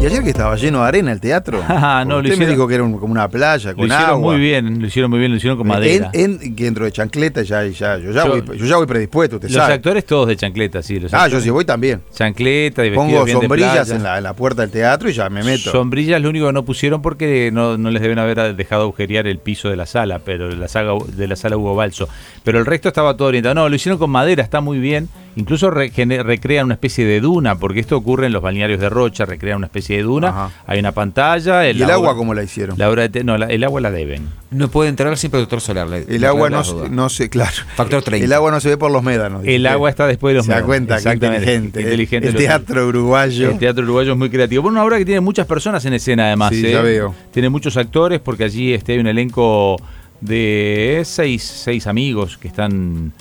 Y ayer que estaba lleno de arena el teatro. Ah, no, lo Usted me hicieron- dijo que era un- como una playa Lo con hicieron agua. muy bien, lo hicieron muy bien, lo hicieron con madera. En, en- que dentro de chancleta ya, ya, yo ya, Yo- voy, yo ya voy predispuesto, usted los sabe. actores todos de chancleta, sí. Los Ah, yo sí voy también. Chancleta y Pongo bien sombrillas en la, en la puerta del teatro y ya me meto. Sombrillas lo único que no pusieron porque no, no les deben haber dejado agujerear el piso de la sala, pero de la saga de la sala Hugo Balso. Pero el resto estaba todo orientado. No, lo hicieron con madera, está muy bien. Incluso recrean una especie de duna, porque esto ocurre en los balnearios de Rocha, recrean una especie de duna. Ajá. Hay una pantalla. ¿Y el agua cómo la hicieron? La obra de te- no, la- el agua la deben. No puede entrar sin protector solar. el agua no, se- no se, claro. Factor 30. El agua no se ve por los médanos. El agua está después de los Se da médanos. cuenta, Exactamente, inteligente. el- inteligente el teatro uruguayo. El teatro uruguayo es muy creativo. Bueno, una obra que tiene muchas personas en escena, además. Sí, ¿eh? ya veo. Tiene muchos actores, porque allí este, hay un elenco de seis, seis amigos que están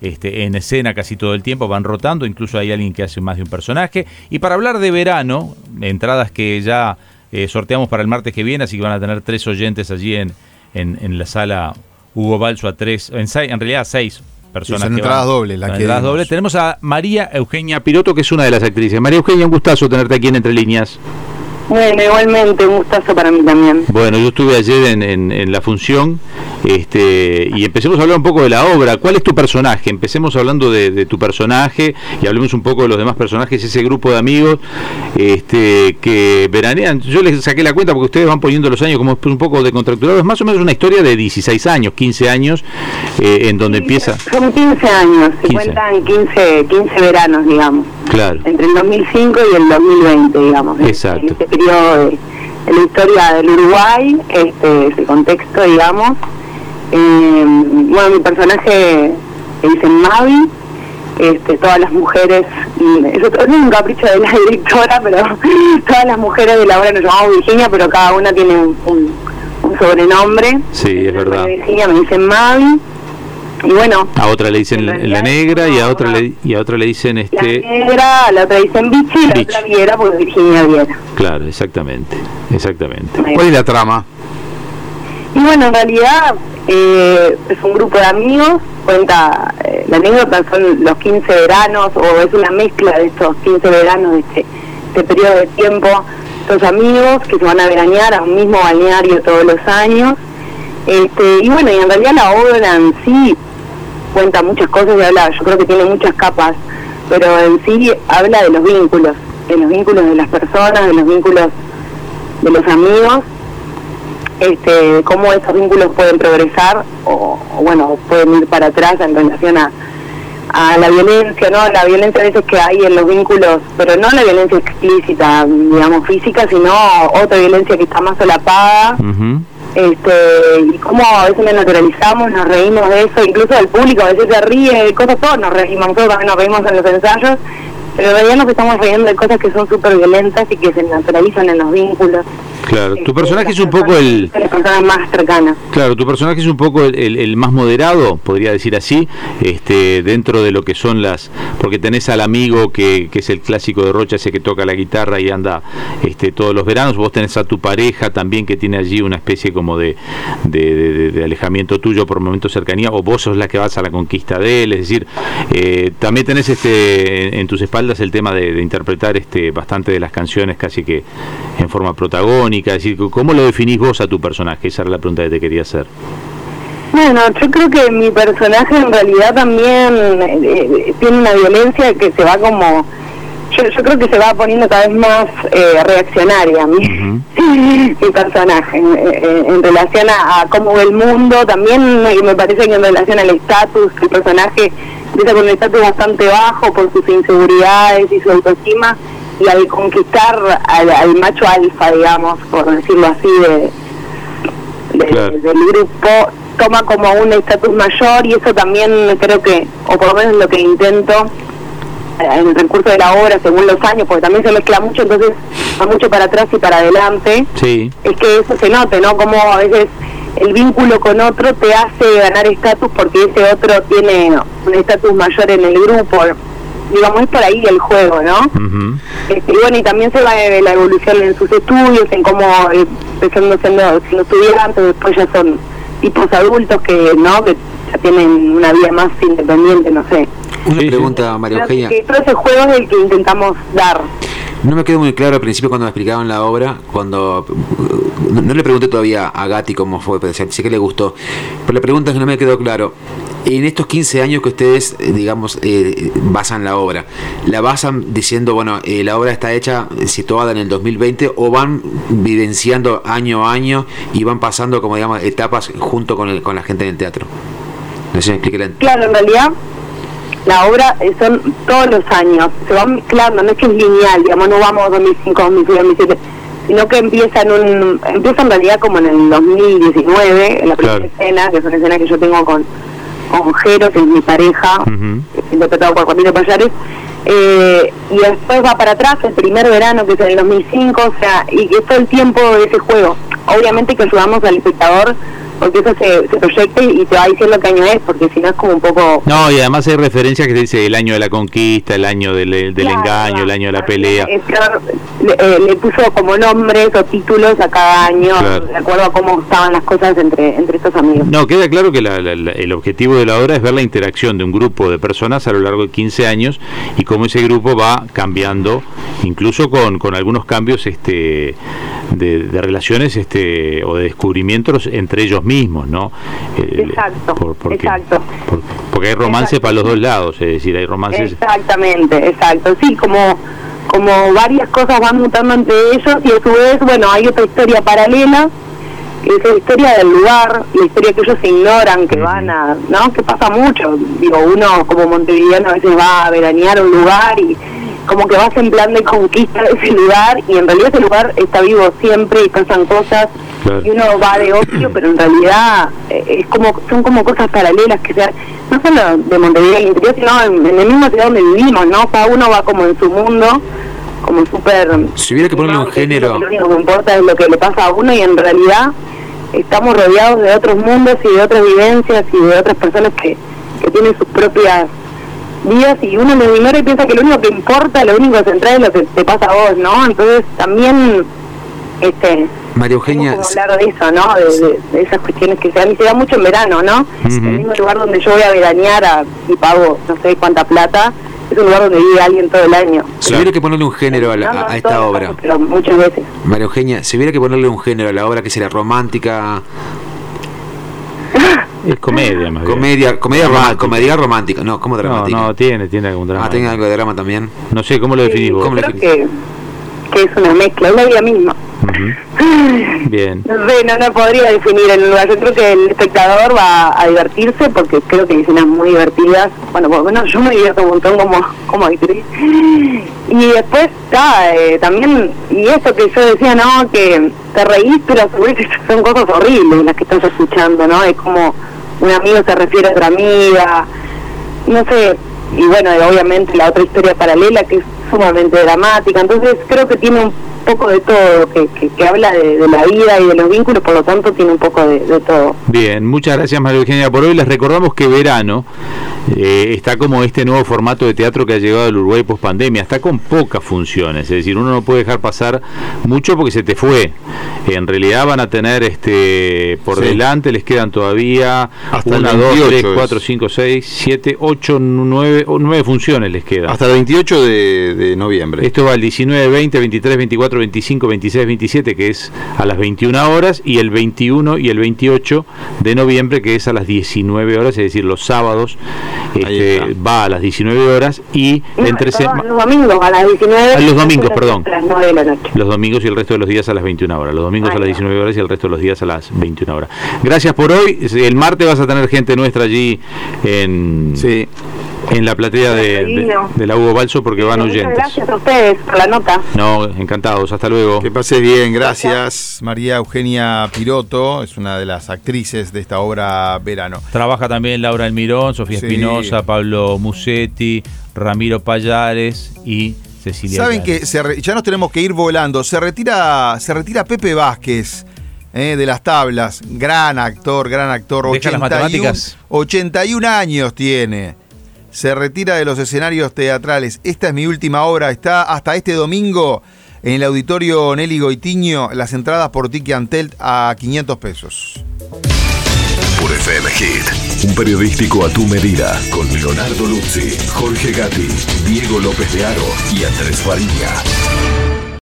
este, en escena casi todo el tiempo, van rotando. Incluso hay alguien que hace más de un personaje. Y para hablar de verano, entradas que ya eh, sorteamos para el martes que viene, así que van a tener tres oyentes allí en, en, en la sala Hugo Balso a tres, en, seis, en realidad a seis personas. son que entradas dobles Son que entradas dobles. Tenemos a María Eugenia Piroto, que es una de las actrices. María Eugenia, un gustazo tenerte aquí en Entre Líneas. Bueno, igualmente, un gustazo para mí también. Bueno, yo estuve ayer en, en- en la función este, y empecemos a hablar un poco de la obra. ¿Cuál es tu personaje? Empecemos hablando de, de tu personaje y hablemos un poco de los demás personajes, ese grupo de amigos este, que veranean. Yo les saqué la cuenta porque ustedes van poniendo los años como un poco de contracturado. Es más o menos una historia de 16 años, 15 años, eh, en donde empieza. Son 15 años, se 15. cuentan 15, 15 veranos, digamos, Claro. entre el 2005 y el 2020, digamos. Exacto. En este periodo de, de la historia del Uruguay, este, ese contexto, digamos. Eh, bueno, mi personaje le dicen Mavi, este, todas las mujeres, eso, eso es un capricho de la directora, pero todas las mujeres de la obra nos llamamos Virginia, pero cada una tiene un, un- un sobrenombre. Sí, es verdad. Virginia me dicen Mavi. Y bueno, A otra le dicen En la, realidad la negra y a no, otra le, y a otra le dicen la este. negra, a la otra dicen Vichy y la otra Viera porque Virginia Viera. Claro, exactamente, exactamente. ¿Cuál es la trama? Y bueno, en realidad eh, es un grupo de amigos, cuenta, eh, la anécdota son los 15 veranos o es una mezcla de estos 15 veranos de este, este periodo de tiempo. Estos amigos que se van a veranear a un mismo balneario todos los años. Este, y bueno, y en realidad la obra en sí cuenta muchas cosas y habla, yo creo que tiene muchas capas, pero en sí habla de los vínculos, de los vínculos de las personas, de los vínculos de los amigos, este, cómo esos vínculos pueden progresar o, bueno, pueden ir para atrás en relación a, la violencia, ¿no? La violencia a veces que hay en los vínculos, pero no la violencia explícita, digamos, física, sino otra violencia que está más solapada. Este y cómo a veces nos naturalizamos, nos reímos de eso, incluso el público a veces se ríe de cosas, todos nos reímos, nosotros también nos reímos en los ensayos, pero en realidad nos estamos riendo de cosas que son súper violentas y que se naturalizan en los vínculos. Claro, tu personaje es un poco el, Las personas más cercanas. Claro, tu personaje es un poco el, el- el más moderado, podría decir así, este, dentro de lo que son las, porque tenés al amigo que, que es el clásico de Rocha, ese que toca la guitarra y anda este, todos los veranos, vos tenés a tu pareja también que tiene allí una especie como de, de, de- de- de alejamiento tuyo por momentos cercanía, o vos sos la que vas a la conquista de él, es decir, eh, también tenés este, en, en tus espaldas el tema de, de interpretar este, bastante de las canciones casi que en forma protagónica, es decir, ¿cómo lo definís vos a tu personaje? Esa era la pregunta que te quería hacer. Bueno, yo creo que mi personaje en realidad también eh, eh, tiene una violencia que se va como... Yo, yo creo que se va poniendo cada vez más eh, reaccionaria mi, mi personaje en, en- en relación a, a cómo ve el mundo. También me, me parece que en relación al estatus, el personaje empieza con un estatus bastante bajo por sus inseguridades y su autoestima y al conquistar al, al macho alfa, digamos, por decirlo así, de, de- Claro. del grupo toma como un estatus mayor y eso también creo que, o por lo menos lo que intento eh, en el recurso de la obra según los años, porque también se mezcla mucho, entonces va mucho para atrás y para adelante, Sí, es que eso se note, ¿no? Como a veces el vínculo con otro te hace ganar estatus porque ese otro tiene un estatus mayor en el grupo. Digamos, es por ahí el juego, ¿no? Este, y bueno, y también se va de la evolución en sus estudios, en cómo eh, empezando siendo, siendo estudiantes, después ya son tipos adultos que, ¿no? Que ya tienen una vida más independiente, no sé. Una Sí, sí. pregunta, María Eugenia. que todo ese juego es el que intentamos dar. No me quedó muy claro al principio cuando me explicaban la obra, cuando no, no le pregunté todavía a Gatti cómo fue, pero sé sé que le gustó. Pero la pregunta es que no me quedó claro. En estos 15 años que ustedes, eh, digamos, eh, basan la obra, ¿la basan diciendo, bueno, eh, la obra está hecha, eh, situada en el 2020, o van vivenciando año a año y van pasando, como digamos, etapas junto con, el- con la gente en el teatro? No sé si me Claro, en realidad la obra eh, son todos los años, se van mezclando, no es que es lineal, digamos, no vamos 2005, 2006, 2007, sino que empieza en un, empieza en realidad como en el 2019, en la primera Claro. escena, que es una escena que yo tengo con, con Jero, que es mi pareja, que es interpretado por Juanito Payares, eh, y después va para atrás el primer verano, que es en el 2005, o sea, y que es todo el tiempo de ese juego. Obviamente que ayudamos al espectador, porque eso se, se proyecte y te va diciendo qué año es, porque si no es como un poco... No, y además hay referencias que te dice el año de la conquista, el año del, del Claro, engaño, el año de la pelea. le, eh, le puso como nombres o títulos a cada año, Claro. de acuerdo a cómo estaban las cosas entre, entre estos amigos. No, queda claro que la- la- la- el objetivo de la obra es ver la interacción de un grupo de personas a lo largo de 15 años y cómo ese grupo va cambiando, incluso con, con algunos cambios este, de, de relaciones este, o de descubrimientos entre ellos mismos, ¿no? El- Exacto, porque, exacto. por- porque hay romance para los dos lados, es decir, hay romances... Exactamente, exacto. Sí, como, como varias cosas van mutando entre ellos y a su vez, bueno, hay otra historia paralela, que es la historia del lugar, la historia que ellos ignoran, que van a, ¿no? Que pasa mucho. Digo, uno como montevideano a veces va a veranear a un lugar y como que vas en plan de conquista de ese lugar y en realidad ese lugar está vivo siempre y pasan cosas Claro. y uno va de ocio, pero en realidad eh, es como son como cosas paralelas que se dan, no solo de Montevideo al interior, sino en, en la misma ciudad donde vivimos, ¿no? Cada uno va como en su mundo, como súper... Si hubiera que ponerle un género... Lo único que importa es lo que le pasa a uno y en realidad estamos rodeados de otros mundos y de otras vivencias y de otras personas que, que tienen sus propias vidas y uno lo ignora y piensa que lo único que importa, lo único central es lo que te pasa a vos, ¿no? Entonces también, este... María Eugenia, hablar de eso, ¿no? De, de- de esas cuestiones que se dan y se da mucho en verano, ¿no? El mismo lugar donde yo voy a veranear a- y pago no sé cuánta plata, es un lugar donde vive alguien todo el año. si hubiera que ponerle un género a, la- No, no a esta obra... casos, pero muchas veces. María Eugenia, si hubiera que ponerle un género a la obra, que sería romántica, Es comedia, más bien. comedia, comedia, roma- comedia romántica, no, como No, dramática. no, tiene, tiene algún drama. ah, tenga algo de drama también. No sé, ¿cómo lo definís Sí, vos? ¿Cómo lo creo definís? que, que es una mezcla, es la vida misma. Ujú. Bien. No sé, no, no podría definir el lugar. Yo creo que el espectador va a divertirse porque creo que hay escenas muy divertidas. Bueno, por lo menos yo me divierto un montón como, como actriz. Y después está eh, también, y esto que yo decía, ¿no? Que te reís, pero son cosas horribles las que estás escuchando, ¿no? Es como un amigo se refiere a otra amiga, no sé, y bueno, obviamente la otra historia paralela que es sumamente dramática, entonces creo que tiene un poco de todo, que, que, habla de, la vida y de los vínculos, por lo tanto tiene un poco de todo. Bien, muchas gracias María Eugenia por hoy. Les recordamos que verano eh, está como este nuevo formato de teatro que ha llegado al Uruguay post pandemia. Está con pocas funciones, es decir, uno no puede dejar pasar mucho porque se te fue. En realidad van a tener este por Sí. delante, les quedan todavía Hasta el una, dos, 28 tres, es. cuatro, cinco, seis, siete, ocho, nueve, o nueve funciones les quedan. Hasta el 28 de, de noviembre. Esto va el 19, 20, 23, 24, 25, 26, 27, que es a las 21 horas, y el 21 y el 28 de noviembre, que es a las 19 horas, es decir, los sábados este, va a las 19 horas y No, entre perdón, sema- los domingos a las 19 Ah, los domingos, a perdón. las 9 de la noche. los domingos y el resto de los días a las 21 horas. Los domingos Ahí a las va. 19 horas y el resto de los días a las 21 horas. Gracias por hoy. El martes vas a tener gente nuestra allí en, Sí. En la platea de, de- la Hugo Balso porque van Muchas oyentes. gracias a ustedes por la nota. No, encantados. Hasta luego. Que pases bien, gracias. María Eugenia Piroto es una de las actrices de esta obra Verano. Trabaja también Laura Almirón, Sofía Sí. Espinosa, Pablo Musetti, Ramiro Payares y Cecilia. Saben que se re- ya nos tenemos que ir volando. Se retira, se retira Pepe Vázquez eh, de las tablas. Gran actor, gran actor. Deja las matemáticas. 81 años tiene. Se retira de los escenarios teatrales. Esta es mi última obra. Está hasta este domingo en el auditorio Nelly Goitiño. Las entradas por Tiki Antel a 500 pesos. Por FM Hit. Un periodístico a tu medida con Leonardo Luzzi, Jorge Gatti, Diego López de Aro y Andrés Fariña.